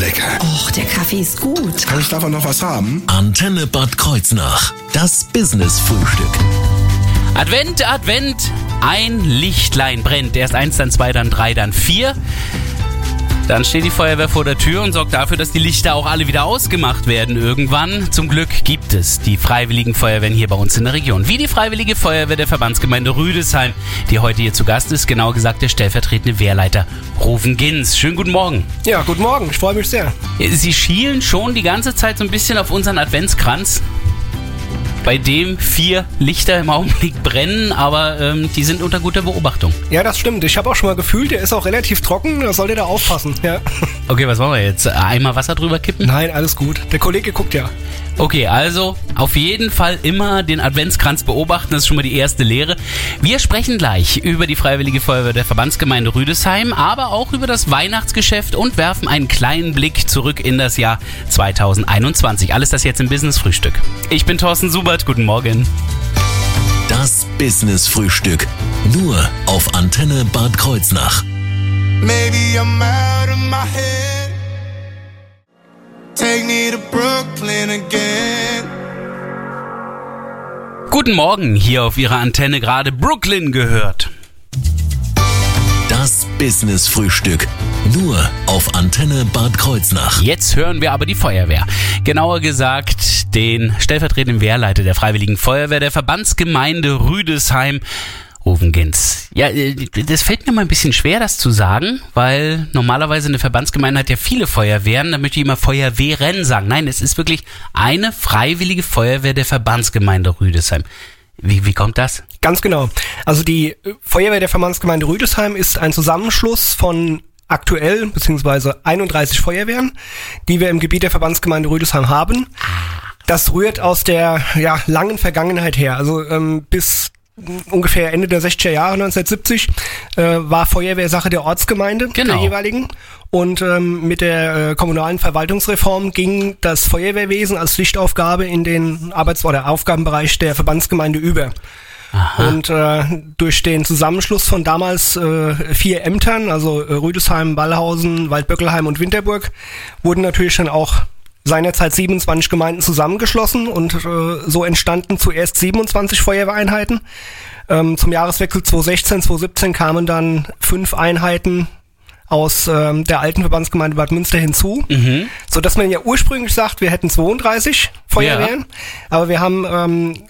lecker. Och, der Kaffee ist gut. Kann ich davon noch was haben? Antenne Bad Kreuznach. Das Business-Frühstück. Advent, Advent, ein Lichtlein brennt. Erst eins, dann zwei, dann drei, dann vier. Dann steht die Feuerwehr vor der Tür und sorgt dafür, dass die Lichter auch alle wieder ausgemacht werden irgendwann. Zum Glück gibt es die Freiwilligen Feuerwehren hier bei uns in der Region. Wie die Freiwillige Feuerwehr der Verbandsgemeinde Rüdesheim, die heute hier zu Gast ist, genauer gesagt der stellvertretende Wehrleiter Rufen Gins. Schönen guten Morgen. Ja, guten Morgen, ich freue mich sehr. Sie schielen schon die ganze Zeit so ein bisschen auf unseren Adventskranz bei dem vier Lichter im Augenblick brennen, aber ähm, die sind unter guter Beobachtung. Ja, das stimmt. Ich habe auch schon mal gefühlt, der ist auch relativ trocken, da solltet ihr aufpassen. Ja. Okay, was machen wir jetzt? Einmal Wasser drüber kippen? Nein, alles gut. Der Kollege guckt ja. Okay, also auf jeden Fall immer den Adventskranz beobachten, das ist schon mal die erste Lehre. Wir sprechen gleich über die Freiwillige Feuerwehr der Verbandsgemeinde Rüdesheim, aber auch über das Weihnachtsgeschäft und werfen einen kleinen Blick zurück in das Jahr 2021. Alles das jetzt im Business Frühstück. Ich bin Thorsten Subert, guten Morgen. Das Business-Frühstück. Nur auf Antenne Bad Kreuznach. Maybe I'm out of my head. Take me to Brooklyn again. Guten Morgen, hier auf Ihrer Antenne gerade Brooklyn gehört. Das Business-Frühstück. Nur auf Antenne Bad Kreuznach. Jetzt hören wir aber die Feuerwehr. Genauer gesagt den stellvertretenden Wehrleiter der Freiwilligen Feuerwehr der Verbandsgemeinde Rüdesheim. Rufen Gins. Ja, äh, das fällt mir mal ein bisschen schwer, das zu sagen, weil normalerweise eine Verbandsgemeinde hat ja viele Feuerwehren, da möchte ich immer Feuerwehren sagen. Nein, es ist wirklich eine freiwillige Feuerwehr der Verbandsgemeinde Rüdesheim. Wie, wie kommt das? Ganz genau. Also die Feuerwehr der Verbandsgemeinde Rüdesheim ist ein Zusammenschluss von aktuell beziehungsweise 31 Feuerwehren, die wir im Gebiet der Verbandsgemeinde Rüdesheim haben. Das rührt aus der ja, langen Vergangenheit her. Also ähm, bis ungefähr Ende der 60er Jahre 1970 äh, war Feuerwehr Sache der Ortsgemeinde Genau. der jeweiligen und ähm, mit der äh, kommunalen Verwaltungsreform ging das Feuerwehrwesen als Pflichtaufgabe in den Arbeits- oder Aufgabenbereich der Verbandsgemeinde über. Und äh, durch den Zusammenschluss von damals äh, vier Ämtern, also äh, Rüdesheim, Ballhausen, Waldböckelheim und Winterburg, wurden natürlich dann auch seinerzeit 27 Gemeinden zusammengeschlossen und äh, so entstanden zuerst 27 Feuerwehreinheiten. Ähm, zum Jahreswechsel 2016, 2017 kamen dann fünf Einheiten aus ähm, der alten Verbandsgemeinde Bad Münster hinzu, Mhm. so dass man ja ursprünglich sagt, wir hätten 32 Feuerwehren, aber wir haben ähm,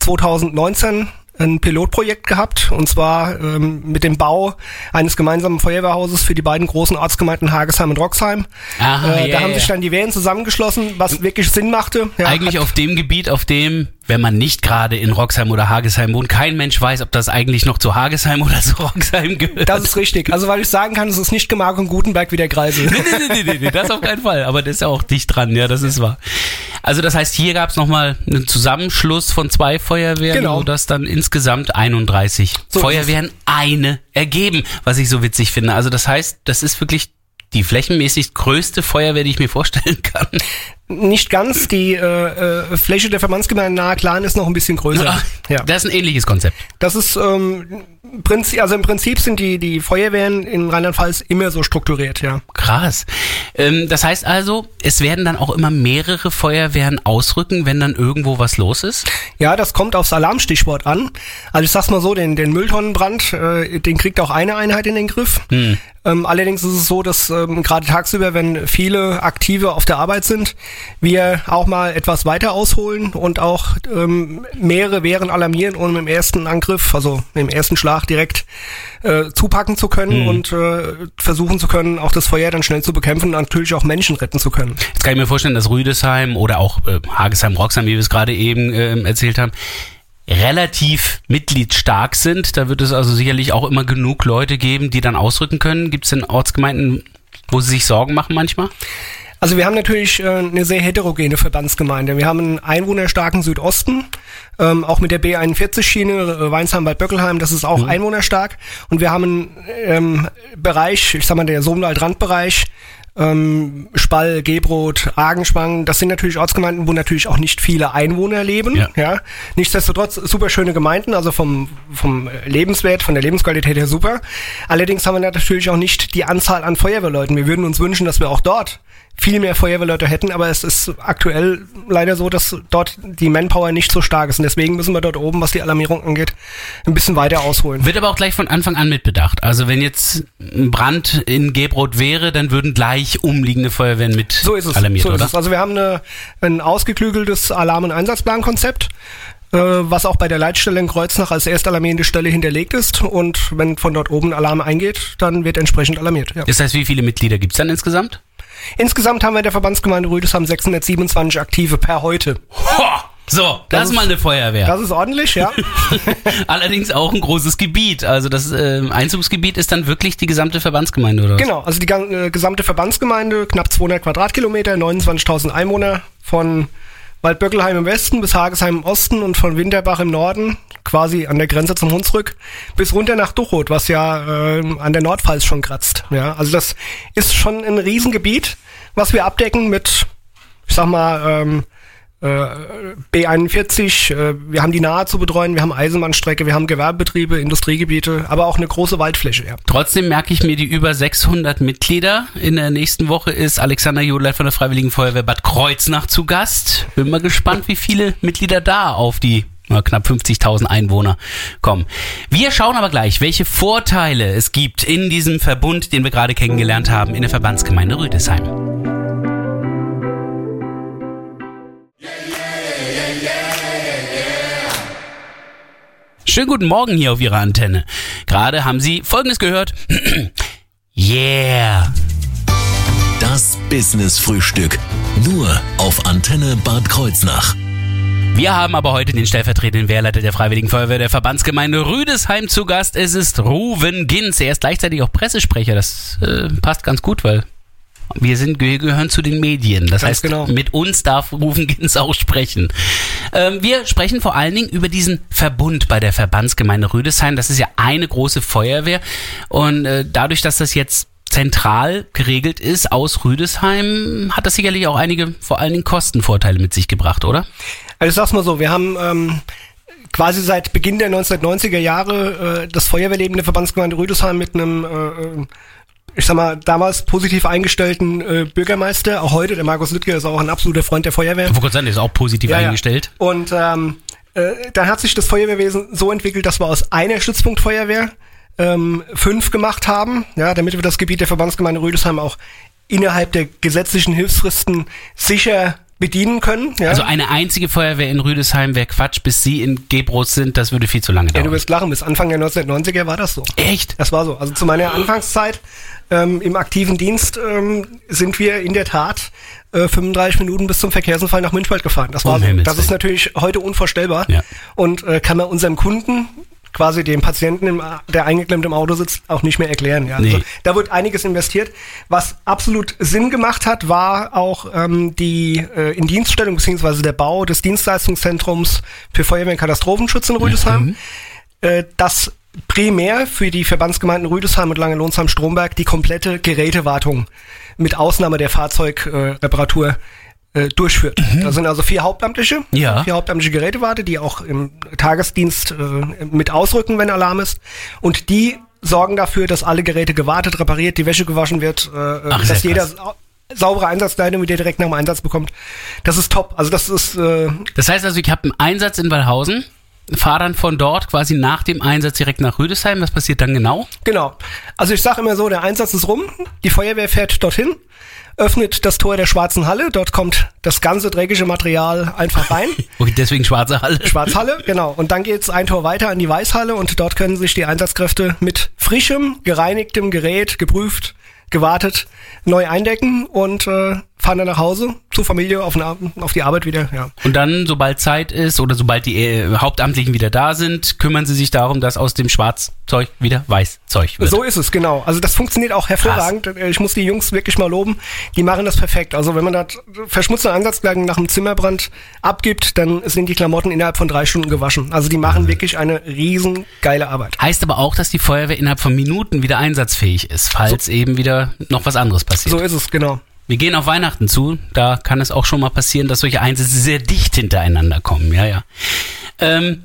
2019 ein Pilotprojekt gehabt und zwar ähm, mit dem Bau eines gemeinsamen Feuerwehrhauses für die beiden großen Ortsgemeinden Hagesheim und Roxheim. Aha, äh, ja, da haben ja. sich dann die Wehren zusammengeschlossen, was wirklich Sinn machte. Ja, Eigentlich auf dem Gebiet, auf dem, wenn man nicht gerade in Roxheim oder Hagesheim wohnt, kein Mensch weiß, ob das eigentlich noch zu Hagesheim oder zu Roxheim gehört. das ist richtig. Also weil ich sagen kann, es ist nicht Gemark und Gutenberg wie der Kreisel. nee, nee, nee, nee, nee, das auf keinen Fall. Aber das ist ja auch dicht dran, ja, das ist wahr. Also das heißt, hier gab es nochmal einen Zusammenschluss von zwei Feuerwehren, Genau. sodass dann insgesamt 31 So Feuerwehren eine ergeben, was ich so witzig finde. Also das heißt, das ist wirklich die flächenmäßig größte Feuerwehr, die ich mir vorstellen kann. Nicht ganz. Die äh, äh, Fläche der Verbandsgemeinde Nahe Klan ist noch ein bisschen größer. Ach, Ja. Das ist ein ähnliches Konzept. Das ist ähm, Prinzip, also im Prinzip sind die die Feuerwehren in Rheinland-Pfalz immer so strukturiert, ja. Krass. Ähm, das heißt also, es werden dann auch immer mehrere Feuerwehren ausrücken, wenn dann irgendwo was los ist? Ja, das kommt aufs Alarmstichwort an. Also ich sag's mal so, den, den Mülltonnenbrand, äh, den kriegt auch eine Einheit in den Griff. Ähm, allerdings ist es so, dass ähm, gerade tagsüber, wenn viele Aktive auf der Arbeit sind, wir auch mal etwas weiter ausholen und auch ähm, mehrere Wehren alarmieren, um im ersten Angriff, also im ersten Schlag direkt äh, zupacken zu können und äh, versuchen zu können, auch das Feuer dann schnell zu bekämpfen und natürlich auch Menschen retten zu können. Jetzt kann ich mir vorstellen, dass Rüdesheim oder auch äh, Hagesheim, Roxheim, wie wir es gerade eben ähm, erzählt haben, relativ mitgliedsstark sind. Da wird es also sicherlich auch immer genug Leute geben, die dann ausrücken können. Gibt es denn Ortsgemeinden, wo sie sich Sorgen machen manchmal? Also wir haben natürlich äh, eine sehr heterogene Verbandsgemeinde. Wir haben einen einwohnerstarken Südosten, ähm, auch mit der B41-Schiene, äh, Weinsheim, Bad Böckelheim, das ist auch einwohnerstark. Und wir haben einen ähm, Bereich, ich sag mal der Sohnwald-Randbereich, ähm, Spall, Gebrot, Argenschwang, das sind natürlich Ortsgemeinden, wo natürlich auch nicht viele Einwohner leben. Ja. Ja. Nichtsdestotrotz super schöne Gemeinden, also vom, vom Lebenswert, von der Lebensqualität her super. Allerdings haben wir natürlich auch nicht die Anzahl an Feuerwehrleuten. Wir würden uns wünschen, dass wir auch dort viel mehr Feuerwehrleute hätten, aber es ist aktuell leider so, dass dort die Manpower nicht so stark ist. Und deswegen müssen wir dort oben, was die Alarmierung angeht, ein bisschen weiter ausholen. Wird aber auch gleich von Anfang an mitbedacht. Also wenn jetzt ein Brand in Gebrot wäre, dann würden gleich umliegende Feuerwehren mit So ist es. alarmiert, so ist oder? es. Also wir haben eine, ein ausgeklügeltes Alarm- und Einsatzplankonzept, äh, was auch bei der Leitstelle in Kreuznach als erstalarmierende Stelle hinterlegt ist. Und wenn von dort oben Alarm eingeht, dann wird entsprechend alarmiert. Ja. Das heißt, wie viele Mitglieder gibt's dann insgesamt? Insgesamt haben wir in der Verbandsgemeinde Rüdesheim 627 Aktive per heute. Ho! So, das, Das ist mal eine Feuerwehr. Das ist ordentlich, ja. Allerdings auch ein großes Gebiet. Also das äh, Einzugsgebiet ist dann wirklich die gesamte Verbandsgemeinde, oder? was? genau, also die äh, gesamte Verbandsgemeinde, knapp 200 Quadratkilometer, 29.000 Einwohner, von Waldböckelheim im Westen bis Hagesheim im Osten und von Winterbach im Norden, quasi an der Grenze zum Hunsrück, bis runter nach Duchroth, was ja äh, an der Nordpfalz schon kratzt. Ja, also das ist schon ein Riesengebiet, was wir abdecken mit, ich sag mal, ähm, äh, B41, äh, wir haben die Nahe zu betreuen, wir haben Eisenbahnstrecke, wir haben Gewerbebetriebe, Industriegebiete, aber auch eine große Waldfläche, ja. Trotzdem merke ich mir die über 600 Mitglieder. In der nächsten Woche ist Alexander Jodler von der Freiwilligen Feuerwehr Bad Kreuznach zu Gast. Bin mal gespannt, wie viele Mitglieder da auf die na, knapp 50.000 Einwohner kommen. Wir schauen aber gleich, welche Vorteile es gibt in diesem Verbund, den wir gerade kennengelernt haben, in der Verbandsgemeinde Rüdesheim. Schönen guten Morgen hier auf Ihrer Antenne. Gerade haben Sie Folgendes gehört. yeah. Das Business-Frühstück. Nur auf Antenne Bad Kreuznach. Wir haben aber heute den stellvertretenden Wehrleiter der Freiwilligen Feuerwehr der Verbandsgemeinde Rüdesheim zu Gast. Es ist Ruven Ginz. Er ist gleichzeitig auch Pressesprecher. Das äh, passt ganz gut, weil wir sind wir gehören zu den Medien. Das Ganz heißt, genau. mit uns darf Ruven Ginz auch sprechen. Ähm, wir sprechen vor allen Dingen über diesen Verbund bei der Verbandsgemeinde Rüdesheim. Das ist ja eine große Feuerwehr und äh, dadurch, dass das jetzt zentral geregelt ist aus Rüdesheim, hat das sicherlich auch einige vor allen Dingen Kostenvorteile mit sich gebracht, oder? Also ich sag's mal so, wir haben ähm, quasi seit Beginn der 1990er Jahre äh, das Feuerwehrleben der Verbandsgemeinde Rüdesheim mit einem, äh, äh, ich sag mal, damals positiv eingestellten äh, Bürgermeister, auch heute, der Markus Lüttke ist auch ein absoluter Freund der Feuerwehr. Ich wollte gerade sagen, der ist auch positiv Ja, ja. eingestellt. Und ähm, äh, dann hat sich das Feuerwehrwesen so entwickelt, dass wir aus einer Stützpunktfeuerwehr ähm, fünf gemacht haben, ja, damit wir das Gebiet der Verbandsgemeinde Rüdesheim auch innerhalb der gesetzlichen Hilfsfristen sicher bedienen können. Ja. Also eine einzige Feuerwehr in Rüdesheim wäre Quatsch, bis Sie in Gebros sind, das würde viel zu lange ja, dauern. du wirst lachen, bis Anfang der 1990er war das so. Echt? Das war so. Also zu meiner Anfangszeit ähm, im aktiven Dienst ähm, sind wir in der Tat äh, 35 Minuten bis zum Verkehrsunfall nach Münchwald gefahren. Das war Um so. Das ist natürlich heute unvorstellbar Ja. und äh, kann man unserem Kunden quasi dem Patienten, im, der eingeklemmt im Auto sitzt, auch nicht mehr erklären. Ja. Nee. Also, da wird einiges investiert. Was absolut Sinn gemacht hat, war auch ähm, die äh, Indienststellung beziehungsweise der Bau des Dienstleistungszentrums für Feuerwehr und Katastrophenschutz in Rüdesheim äh, das primär für die Verbandsgemeinden Rüdesheim und Lange-Lonsheim-Stromberg die komplette Gerätewartung mit Ausnahme der Fahrzeugreparatur äh, durchführt. Da sind also vier Hauptamtliche, Ja. vier hauptamtliche Gerätewarte, die auch im Tagesdienst äh, mit ausrücken, wenn Alarm ist. Und die sorgen dafür, dass alle Geräte gewartet, repariert, die Wäsche gewaschen wird, äh, Ach, dass jeder krass. saubere Einsatzkleidung wieder direkt nach dem Einsatz bekommt. Das ist top. Also das ist äh, Das heißt also, ich habe einen Einsatz in Wallhausen, fahre dann von dort quasi nach dem Einsatz direkt nach Rüdesheim. Was passiert dann genau? Genau. Also ich sage immer so, der Einsatz ist rum, die Feuerwehr fährt dorthin, öffnet das Tor der Schwarzen Halle, dort kommt das ganze dreckige Material einfach rein. Okay, deswegen schwarze Halle. Schwarzhalle, genau. Und dann geht's ein Tor weiter an die Weißhalle und dort können sich die Einsatzkräfte mit frischem, gereinigtem Gerät, geprüft, gewartet, neu eindecken und äh, fahren dann nach Hause, zur Familie, auf, den, auf die Arbeit wieder, ja. Und dann, sobald Zeit ist oder sobald die äh, Hauptamtlichen wieder da sind, kümmern sie sich darum, dass aus dem Schwarzzeug wieder Weißzeug wird. So ist es, genau. Also das funktioniert auch hervorragend. Krass. Ich muss die Jungs wirklich mal loben. Die machen das perfekt. Also wenn man da verschmutzte Einsatzklagen nach einem Zimmerbrand abgibt, dann sind die Klamotten innerhalb von drei Stunden gewaschen. Also die machen mhm. wirklich eine riesen geile Arbeit. Heißt aber auch, dass die Feuerwehr innerhalb von Minuten wieder einsatzfähig ist, falls so, eben wieder noch was anderes passiert. So ist es, genau. Wir gehen auf Weihnachten zu. Da kann es auch schon mal passieren, dass solche Einsätze sehr dicht hintereinander kommen. Ja, ja. Ähm,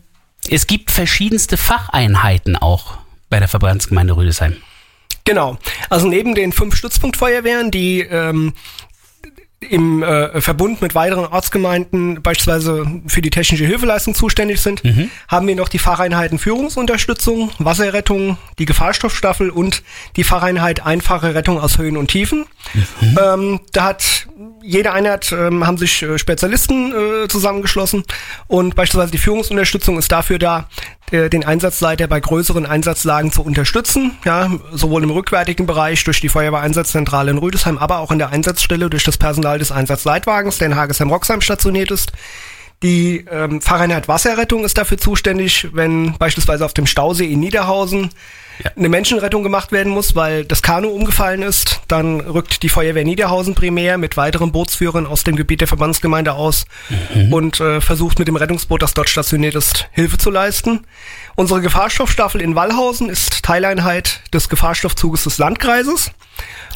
es gibt verschiedenste Facheinheiten auch bei der Verbandsgemeinde Rüdesheim. Genau. Also neben den fünf Stützpunktfeuerwehren, die ähm, im äh, Verbund mit weiteren Ortsgemeinden beispielsweise für die technische Hilfeleistung zuständig sind, mhm. haben wir noch die Facheinheiten Führungsunterstützung, Wasserrettung, die Gefahrstoffstaffel und die Facheinheit einfache Rettung aus Höhen und Tiefen. Mhm. Ähm, da hat jede Einheit ähm, haben sich äh, Spezialisten äh, zusammengeschlossen und beispielsweise die Führungsunterstützung ist dafür da, äh, den Einsatzleiter bei größeren Einsatzlagen zu unterstützen, ja, sowohl im rückwärtigen Bereich durch die Feuerwehreinsatzzentrale in Rüdesheim, aber auch in der Einsatzstelle durch das Personal des Einsatzleitwagens, der in Hagesheim-Roxheim stationiert ist. Die ähm, Facheinheit Wasserrettung ist dafür zuständig, wenn beispielsweise auf dem Stausee in Niederhausen ja. eine Menschenrettung gemacht werden muss, weil das Kanu umgefallen ist. Dann rückt die Feuerwehr Niederhausen primär mit weiteren Bootsführern aus dem Gebiet der Verbandsgemeinde aus mhm. und äh, versucht mit dem Rettungsboot, das dort stationiert ist, Hilfe zu leisten. Unsere Gefahrstoffstaffel in Wallhausen ist Teileinheit des Gefahrstoffzuges des Landkreises.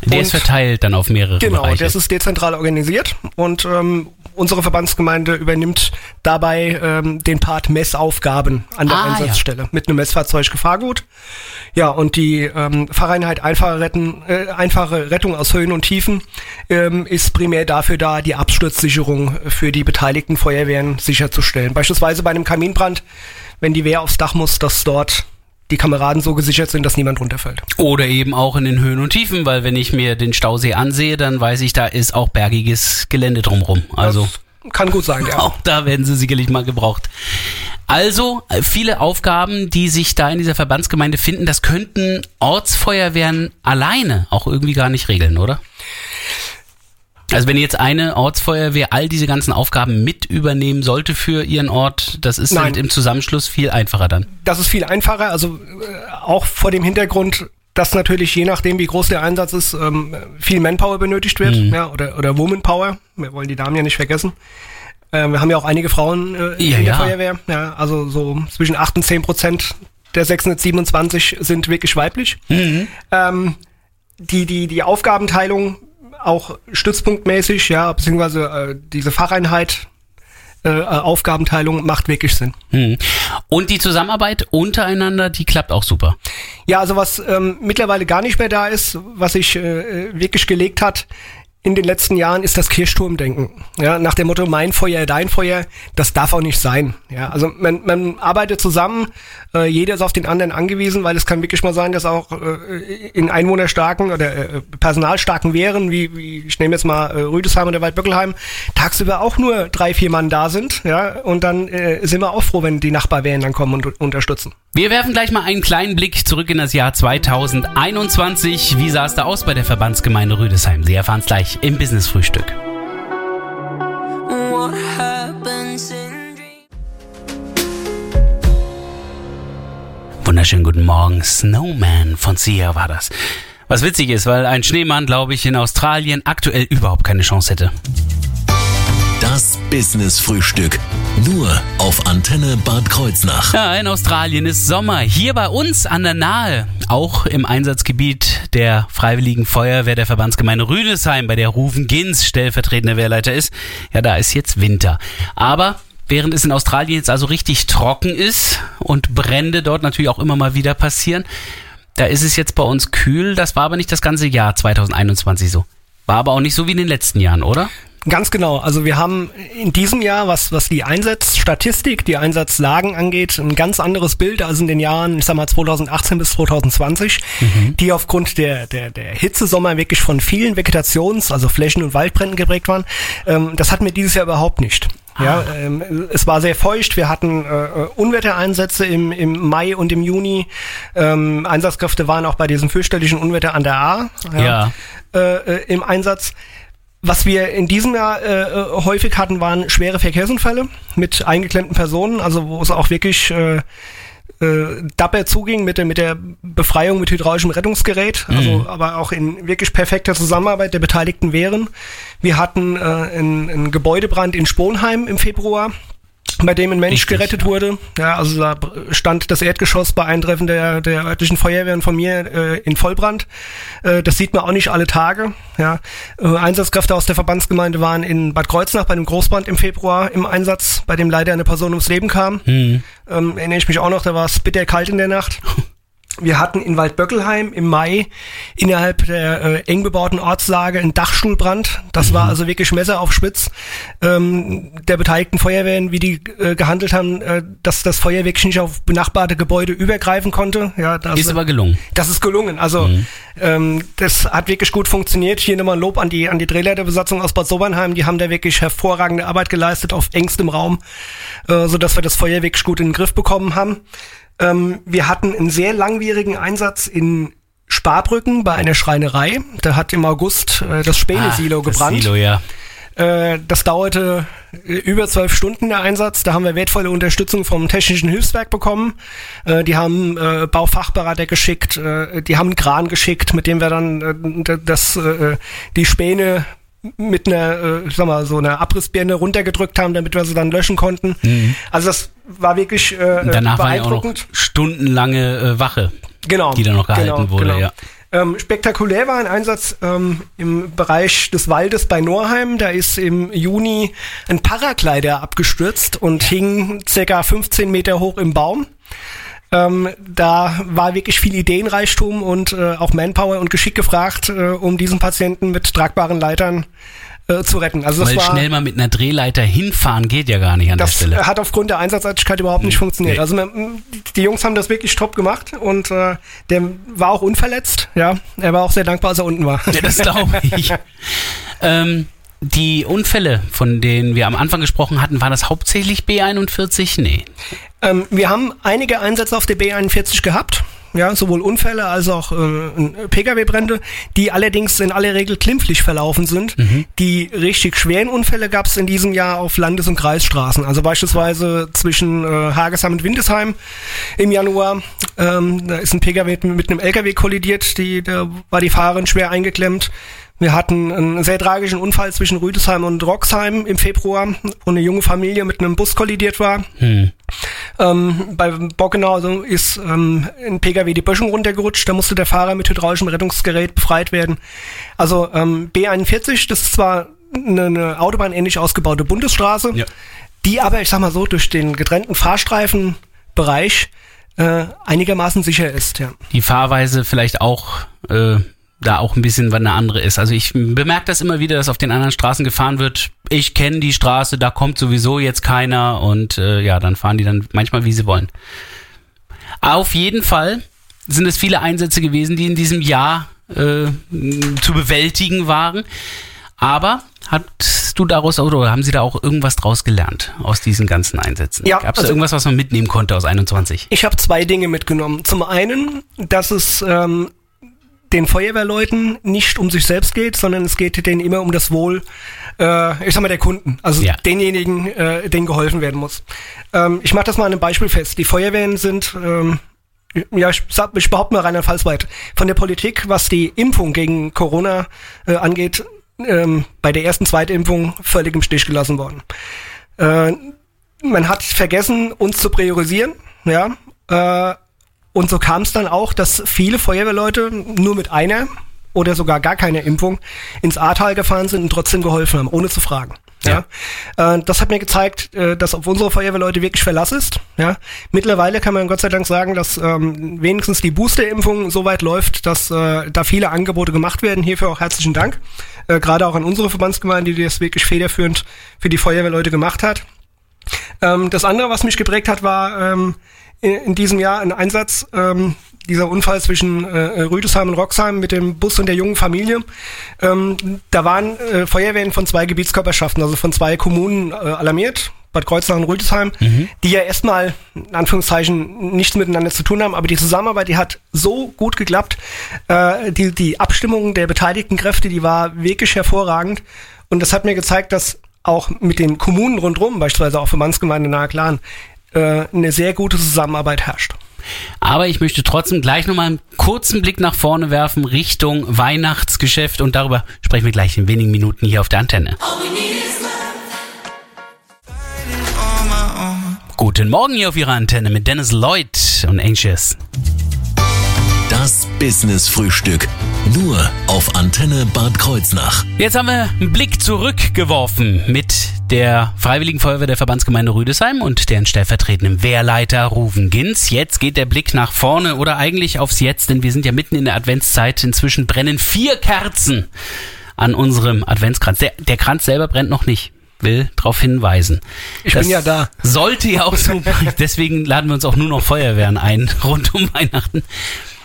Der und ist verteilt dann auf mehrere Genau, Bereiche. das ist dezentral organisiert und ähm, unsere Verbandsgemeinde übernimmt dabei ähm, den Part Messaufgaben an der ah, Einsatzstelle ja. mit einem Messfahrzeug Gefahrgut. Ja, und die ähm, Fahreinheit einfache, Retten, äh, einfache Rettung aus Höhen und Tiefen ähm, ist primär dafür da, die Absturzsicherung für die beteiligten Feuerwehren sicherzustellen. Beispielsweise bei einem Kaminbrand, wenn die Wehr aufs Dach muss, dass dort die Kameraden so gesichert sind, dass niemand runterfällt. Oder eben auch in den Höhen und Tiefen, weil wenn ich mir den Stausee ansehe, dann weiß ich, da ist auch bergiges Gelände drumherum. Also das kann gut sein, ja. Auch da werden sie sicherlich mal gebraucht. Also viele Aufgaben, die sich da in dieser Verbandsgemeinde finden, das könnten Ortsfeuerwehren alleine auch irgendwie gar nicht regeln, oder? Also wenn jetzt eine Ortsfeuerwehr all diese ganzen Aufgaben mit übernehmen sollte für ihren Ort, das ist halt im Zusammenschluss viel einfacher dann. Das ist viel einfacher, also äh, auch vor dem Hintergrund, dass natürlich je nachdem, wie groß der Einsatz ist, ähm, viel Manpower benötigt wird, mhm. ja, oder, oder Womanpower. Wir wollen die Damen ja nicht vergessen. Ähm, wir haben ja auch einige Frauen äh, ja, in der ja. Feuerwehr, ja, also so zwischen 8 und 10 Prozent der 627 sind wirklich weiblich. Mhm. Ähm, die, die, die Aufgabenteilung auch stützpunktmäßig, ja, beziehungsweise äh, diese Facheinheit äh, Aufgabenteilung macht wirklich Sinn. Hm. Und die Zusammenarbeit untereinander, die klappt auch super. Ja, also was ähm, mittlerweile gar nicht mehr da ist, was sich äh, wirklich gelegt hat, in den letzten Jahren ist das Kirchturmdenken. Ja, nach dem Motto mein Feuer, dein Feuer, das darf auch nicht sein. Ja, also man, man arbeitet zusammen, äh, jeder ist auf den anderen angewiesen, weil es kann wirklich mal sein, dass auch äh, in einwohnerstarken oder äh, personalstarken Wehren, wie, wie ich nehme jetzt mal äh, Rüdesheim oder Waldböckelheim, tagsüber auch nur drei, vier Mann da sind. Ja, und dann äh, sind wir auch froh, wenn die Nachbarwehren dann kommen und unterstützen. Wir werfen gleich mal einen kleinen Blick zurück in das Jahr 2021. Wie sah es da aus bei der Verbandsgemeinde Rüdesheim? Sie erfahren es gleich im Business Frühstück. Wunderschönen guten Morgen. Snowman von Sia war das. Was witzig ist, weil ein Schneemann, glaube ich, in Australien aktuell überhaupt keine Chance hätte. Das Business Frühstück. Nur auf Antenne Bad Kreuznach. Ja, in Australien ist Sommer. Hier bei uns an der Nahe. Auch im Einsatzgebiet der Freiwilligen Feuerwehr der Verbandsgemeinde Rüdesheim, bei der Rufen Gins stellvertretender Wehrleiter ist. Ja, da ist jetzt Winter. Aber während es in Australien jetzt also richtig trocken ist und Brände dort natürlich auch immer mal wieder passieren, da ist es jetzt bei uns kühl. Das war aber nicht das ganze Jahr 2021 so. War aber auch nicht so wie in den letzten Jahren, oder? Ganz genau. Also wir haben in diesem Jahr, was, was die Einsatzstatistik, die Einsatzlagen angeht, ein ganz anderes Bild als in den Jahren, ich sag mal 2018 bis 2020, mhm. die aufgrund der, der, der Hitzesommer wirklich von vielen Vegetations-, also Flächen- und Waldbränden geprägt waren. Ähm, das hatten wir dieses Jahr überhaupt nicht. Ja, ah. ähm, es war sehr feucht. Wir hatten äh, Unwettereinsätze im, im Mai und im Juni. Ähm, Einsatzkräfte waren auch bei diesem fürchterlichen Unwetter an der A ja, ja. Äh, äh, im Einsatz was wir in diesem Jahr äh, äh, häufig hatten, waren schwere Verkehrsunfälle mit eingeklemmten Personen, also wo es auch wirklich äh, äh, dapper zuging mit der, mit der Befreiung mit hydraulischem Rettungsgerät, also Mhm. aber auch in wirklich perfekter Zusammenarbeit der Beteiligten wären. Wir hatten äh, einen, einen Gebäudebrand in Sponheim im Februar, bei dem ein Mensch Richtig, gerettet ja. wurde. Ja, also da stand das Erdgeschoss bei Eintreffen der, der örtlichen Feuerwehren von mir äh, in Vollbrand. Äh, das sieht man auch nicht alle Tage. Ja. Äh, Einsatzkräfte aus der Verbandsgemeinde waren in Bad Kreuznach bei einem Großbrand im Februar im Einsatz, bei dem leider eine Person ums Leben kam. Mhm. Ähm, erinnere ich mich auch noch, da war es bitterkalt in der Nacht. Wir hatten in Waldböckelheim im Mai innerhalb der äh, eng bebauten Ortslage einen Dachstuhlbrand. Das war also wirklich Messer auf Spitz ähm, der beteiligten Feuerwehren, wie die äh, gehandelt haben, äh, dass das Feuer wirklich nicht auf benachbarte Gebäude übergreifen konnte. Ja, das, Ist aber gelungen. das ist gelungen. Also ähm, das hat wirklich gut funktioniert. Hier nochmal ein Lob an die an die Drehleiterbesatzung aus Bad Sobernheim. Die haben da wirklich hervorragende Arbeit geleistet auf engstem Raum, äh, so dass wir das Feuer wirklich gut in den Griff bekommen haben. Ähm, wir hatten einen sehr langwierigen Einsatz in Sparbrücken bei einer Schreinerei. Da hat im August äh, das Späne-Silo Ah, das gebrannt. Silo, ja. Äh, das dauerte äh, über zwölf Stunden der Einsatz. Da haben wir wertvolle Unterstützung vom Technischen Hilfswerk bekommen. Äh, die haben Baufachberater geschickt, die haben einen Kran geschickt, mit dem wir dann das, die Späne mit einer, äh, ich sag mal, so einer Abrissbirne runtergedrückt haben, damit wir sie dann löschen konnten. Also das war wirklich äh, danach war ja beeindruckend. stundenlange äh, Wache, genau, die da noch gehalten genau, wurde. genau. Ja. Ähm, spektakulär war ein Einsatz ähm, im Bereich des Waldes bei Norheim. Da ist im Juni ein Paraglider abgestürzt und hing circa 15 Meter hoch im Baum. Ähm, da war wirklich viel Ideenreichtum und äh, auch Manpower und Geschick gefragt, äh, um diesen Patienten mit tragbaren Leitern äh, zu retten. Also das Weil war schnell mal mit einer Drehleiter hinfahren geht ja gar nicht an der das Stelle. hat aufgrund der Einsatzartigkeit überhaupt nicht funktioniert. Nee. Also man, die Jungs haben das wirklich top gemacht und äh, der war auch unverletzt. Ja, er war auch sehr dankbar, als er unten war. Ja, das glaube ich. ähm, die Unfälle, von denen wir am Anfang gesprochen hatten, war das hauptsächlich B41? Nee. Ähm, wir haben einige Einsätze auf der B41 gehabt. Ja, sowohl Unfälle als auch äh, Pkw-Brände, die allerdings in aller Regel klimpflich verlaufen sind. Die richtig schweren Unfälle gab es in diesem Jahr auf Landes- und Kreisstraßen. Also beispielsweise zwischen äh, Hagesheim und Windesheim im Januar. Ähm, da ist ein Pkw mit, mit einem LKW kollidiert, die, da war die Fahrerin schwer eingeklemmt. Wir hatten einen sehr tragischen Unfall zwischen Rüdesheim und Roxheim im Februar, wo eine junge Familie mit einem Bus kollidiert war. Hm. Ähm, bei Bockenau ist ähm, ein Pkw die Böschung runtergerutscht, da musste der Fahrer mit hydraulischem Rettungsgerät befreit werden. Also ähm, B41, das ist zwar eine, eine autobahnähnlich ausgebaute Bundesstraße, Ja. die aber, ich sag mal so, durch den getrennten Fahrstreifenbereich äh, einigermaßen sicher ist. Ja. Die Fahrweise vielleicht auch äh, da auch ein bisschen eine andere ist. Also ich bemerke das immer wieder, dass auf den anderen Straßen gefahren wird. Ich kenne die Straße, da kommt sowieso jetzt keiner und äh, ja, dann fahren die dann manchmal wie sie wollen. Auf jeden Fall sind es viele Einsätze gewesen, die in diesem Jahr äh, zu bewältigen waren. Aber hast du daraus oder haben Sie da auch irgendwas draus gelernt aus diesen ganzen Einsätzen? Ja, Gab es also- irgendwas, was man mitnehmen konnte aus 21? Ich habe zwei Dinge mitgenommen. Zum einen, dass es ähm, den Feuerwehrleuten nicht um sich selbst geht, sondern es geht denen immer um das Wohl, äh, ich sag mal, der Kunden, also Ja. denjenigen, äh, denen geholfen werden muss. Ähm, ich mache das mal an einem Beispiel fest. Die Feuerwehren sind, ähm, ja, ich, sag, ich behaupte mal Rheinland-Pfalz weit, von der Politik, was die Impfung gegen Corona äh, angeht, ähm, bei der ersten, zweiten Impfung völlig im Stich gelassen worden. Äh, man hat vergessen, uns zu priorisieren, ja. Äh, und so kam es dann auch, dass viele Feuerwehrleute nur mit einer oder sogar gar keiner Impfung ins Ahrtal gefahren sind und trotzdem geholfen haben, ohne zu fragen. Ja. Äh, das hat mir gezeigt, äh, dass auf unsere Feuerwehrleute wirklich Verlass ist. Ja. Mittlerweile kann man Gott sei Dank sagen, dass ähm, wenigstens die Boosterimpfung so weit läuft, dass äh, da viele Angebote gemacht werden. Hierfür auch herzlichen Dank. Äh, Gerade auch an unsere Verbandsgemeinde, die das wirklich federführend für die Feuerwehrleute gemacht hat. Ähm, das andere, was mich geprägt hat, war ähm, in, diesem Jahr ein Einsatz, ähm, dieser Unfall zwischen äh, Rüdesheim und Roxheim mit dem Bus und der jungen Familie. Ähm, da waren äh, Feuerwehren von zwei Gebietskörperschaften, also von zwei Kommunen äh, alarmiert. Bad Kreuznach und Rüdesheim, die ja erstmal, in Anführungszeichen, nichts miteinander zu tun haben, aber die Zusammenarbeit, die hat so gut geklappt. Äh, die, die Abstimmung der beteiligten Kräfte, die war wirklich hervorragend. Und das hat mir gezeigt, dass auch mit den Kommunen rundherum, beispielsweise auch Verbandsgemeinde Nahe-Klan, äh, eine sehr gute Zusammenarbeit herrscht. Aber ich möchte trotzdem gleich nochmal einen kurzen Blick nach vorne werfen Richtung Weihnachtsgeschäft und darüber sprechen wir gleich in wenigen Minuten hier auf der Antenne. Guten Morgen hier auf Ihrer Antenne mit Dennis Lloyd und Anxious. Das Business Frühstück. Nur auf Antenne Bad Kreuznach. Jetzt haben wir einen Blick zurückgeworfen mit der Freiwilligen Feuerwehr der Verbandsgemeinde Rüdesheim und deren stellvertretenden Wehrleiter Ruven Ginz. Jetzt geht der Blick nach vorne oder eigentlich aufs Jetzt, denn wir sind ja mitten in der Adventszeit. Inzwischen brennen vier Kerzen an unserem Adventskranz. Der, der Kranz selber brennt noch nicht. Will darauf hinweisen. Ich bin ja da. Sollte ja auch so. Deswegen laden wir uns auch nur noch Feuerwehren ein rund um Weihnachten.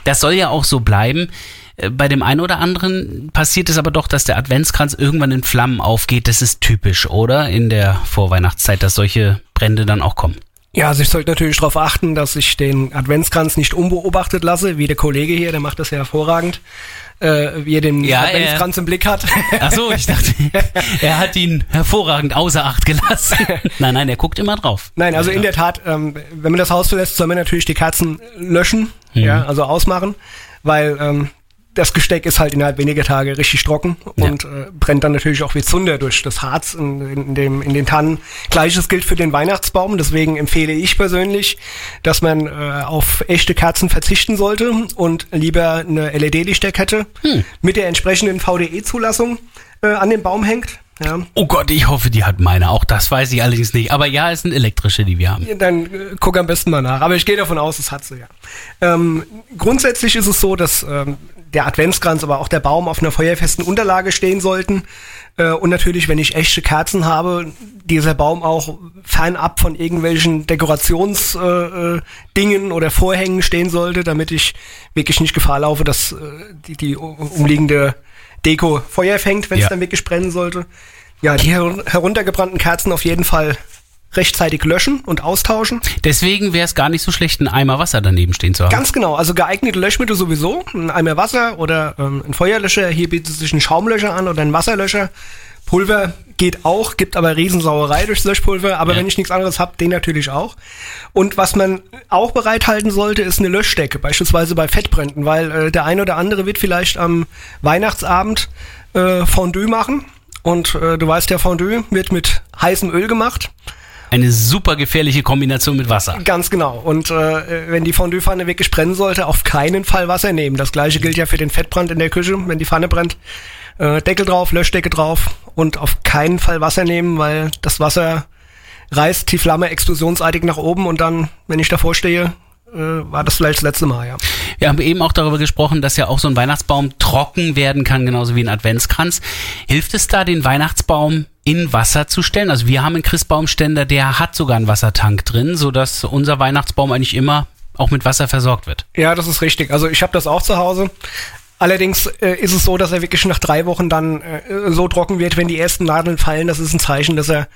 Das soll ja auch so bleiben. Äh, Bei dem einen oder anderen passiert es aber doch, dass der Adventskranz irgendwann in Flammen aufgeht. Das ist typisch, oder? In der Vorweihnachtszeit, dass solche Brände dann auch kommen. Ja, also ich sollte natürlich darauf achten, dass ich den Adventskranz nicht unbeobachtet lasse, wie der Kollege hier, der macht das ja hervorragend, äh, wie er den Ja, Adventskranz im Blick hat. Ach so, ich dachte, er hat ihn hervorragend außer Acht gelassen. Nein, nein, er guckt immer drauf. Nein, also in der Tat, ähm, wenn man das Haus verlässt, soll man natürlich die Kerzen löschen, ja, also ausmachen, weil ähm, das Gesteck ist halt innerhalb weniger Tage richtig trocken und äh, brennt dann natürlich auch wie Zunder durch das Harz in, in, dem, in den Tannen. Gleiches gilt für den Weihnachtsbaum, deswegen empfehle ich persönlich, dass man äh, auf echte Kerzen verzichten sollte und lieber eine LED-Lichterkette mit der entsprechenden VDE-Zulassung äh, an den Baum hängt. Ja. Oh Gott, ich hoffe, die hat meine. Auch das weiß ich allerdings nicht. Aber ja, es sind elektrische, die wir haben. Dann äh, guck am besten mal nach. Aber ich gehe davon aus, es hat sie ja. Ähm, grundsätzlich ist es so, dass ähm, der Adventskranz, aber auch der Baum auf einer feuerfesten Unterlage stehen sollten. Äh, und natürlich, wenn ich echte Kerzen habe, dieser Baum auch fernab von irgendwelchen Dekorationsdingen äh, Dingen oder Vorhängen stehen sollte, damit ich wirklich nicht Gefahr laufe, dass äh, die, die umliegende Deko Feuer fängt, wenn es Ja. dann wirklich brennen sollte. Ja, die her heruntergebrannten Kerzen auf jeden Fall rechtzeitig löschen und austauschen. Deswegen wäre es gar nicht so schlecht, einen Eimer Wasser daneben stehen zu haben. Ganz genau, also geeignete Löschmittel sowieso, ein Eimer Wasser oder ähm, ein Feuerlöscher, hier bietet sich ein Schaumlöscher an oder ein Wasserlöscher. Pulver geht auch, gibt aber Riesensauerei durchs Löschpulver, aber Ja. wenn ich nichts anderes habe, den natürlich auch. Und was man auch bereithalten sollte, ist eine Löschdecke, beispielsweise bei Fettbränden, weil äh, der eine oder andere wird vielleicht am Weihnachtsabend äh, Fondue machen. Und äh, du weißt ja, Fondue wird mit heißem Öl gemacht. Eine super gefährliche Kombination mit Wasser. Ganz genau. Und äh, wenn die Fondue-Pfanne wirklich brennen sollte, auf keinen Fall Wasser nehmen. Das gleiche gilt ja für den Fettbrand in der Küche, wenn die Pfanne brennt. Äh, Deckel drauf, Löschdecke drauf und auf keinen Fall Wasser nehmen, weil das Wasser reißt die Flamme explosionsartig nach oben und dann, wenn ich davor stehe, äh, war das vielleicht das letzte Mal, ja. Wir haben eben auch darüber gesprochen, dass ja auch so ein Weihnachtsbaum trocken werden kann, genauso wie ein Adventskranz. Hilft es da, den Weihnachtsbaum in Wasser zu stellen? Also wir haben einen Christbaumständer, der hat sogar einen Wassertank drin, sodass unser Weihnachtsbaum eigentlich immer auch mit Wasser versorgt wird. Ja, das ist richtig. Also ich habe das auch zu Hause. Allerdings äh, ist es so, dass er wirklich nach drei Wochen dann äh, so trocken wird, wenn die ersten Nadeln fallen. Das ist ein Zeichen, dass er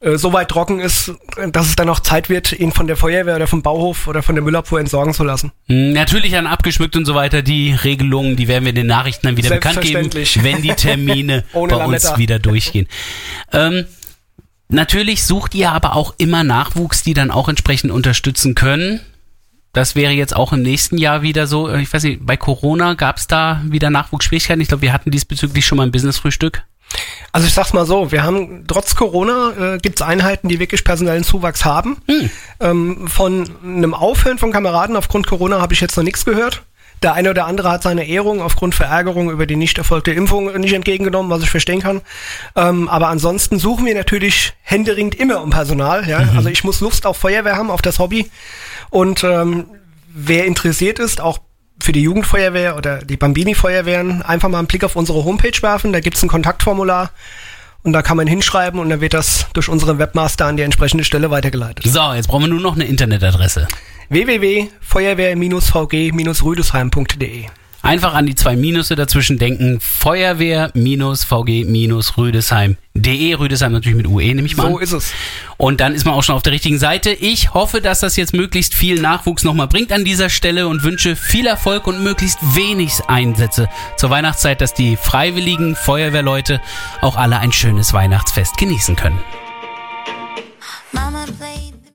äh, so weit trocken ist, dass es dann auch Zeit wird, ihn von der Feuerwehr oder vom Bauhof oder von der Müllabfuhr entsorgen zu lassen. Hm, Natürlich dann abgeschmückt und so weiter. Die Regelungen, die werden wir in den Nachrichten dann wieder bekannt geben, wenn die Termine bei uns wieder durchgehen. Ähm, natürlich sucht ihr aber auch immer Nachwuchs, die dann auch entsprechend unterstützen können. Das wäre jetzt auch im nächsten Jahr wieder so. Ich weiß nicht, bei Corona gab es da wieder Nachwuchsschwierigkeiten. Ich glaube, wir hatten diesbezüglich schon mal ein Business-Frühstück. Also ich sag's mal so, wir haben trotz Corona äh, gibt's Einheiten, die wirklich personellen Zuwachs haben. Ähm, von einem Aufhören von Kameraden aufgrund Corona habe ich jetzt noch nichts gehört. Der eine oder andere hat seine Ehrung aufgrund Verärgerung über die nicht erfolgte Impfung nicht entgegengenommen, was ich verstehen kann. Ähm, aber ansonsten suchen wir natürlich händeringend immer um Personal. Ja? Also ich muss Lust auf Feuerwehr haben, auf das Hobby. Und ähm, wer interessiert ist, auch für die Jugendfeuerwehr oder die Bambini-Feuerwehren, einfach mal einen Blick auf unsere Homepage werfen. Da gibt's ein Kontaktformular und da kann man hinschreiben und dann wird das durch unseren Webmaster an die entsprechende Stelle weitergeleitet. So, jetzt brauchen wir nur noch eine Internetadresse. www.feuerwehr-vg-rüdesheim.de Einfach an die zwei Minusse dazwischen denken. Feuerwehr-VG-Rüdesheim.de. Rüdesheim natürlich mit UE, nehme ich mal So an. ist es. Und dann ist man auch schon auf der richtigen Seite. Ich hoffe, dass das jetzt möglichst viel Nachwuchs nochmal bringt an dieser Stelle und wünsche viel Erfolg und möglichst wenig Einsätze zur Weihnachtszeit, dass die freiwilligen Feuerwehrleute auch alle ein schönes Weihnachtsfest genießen können.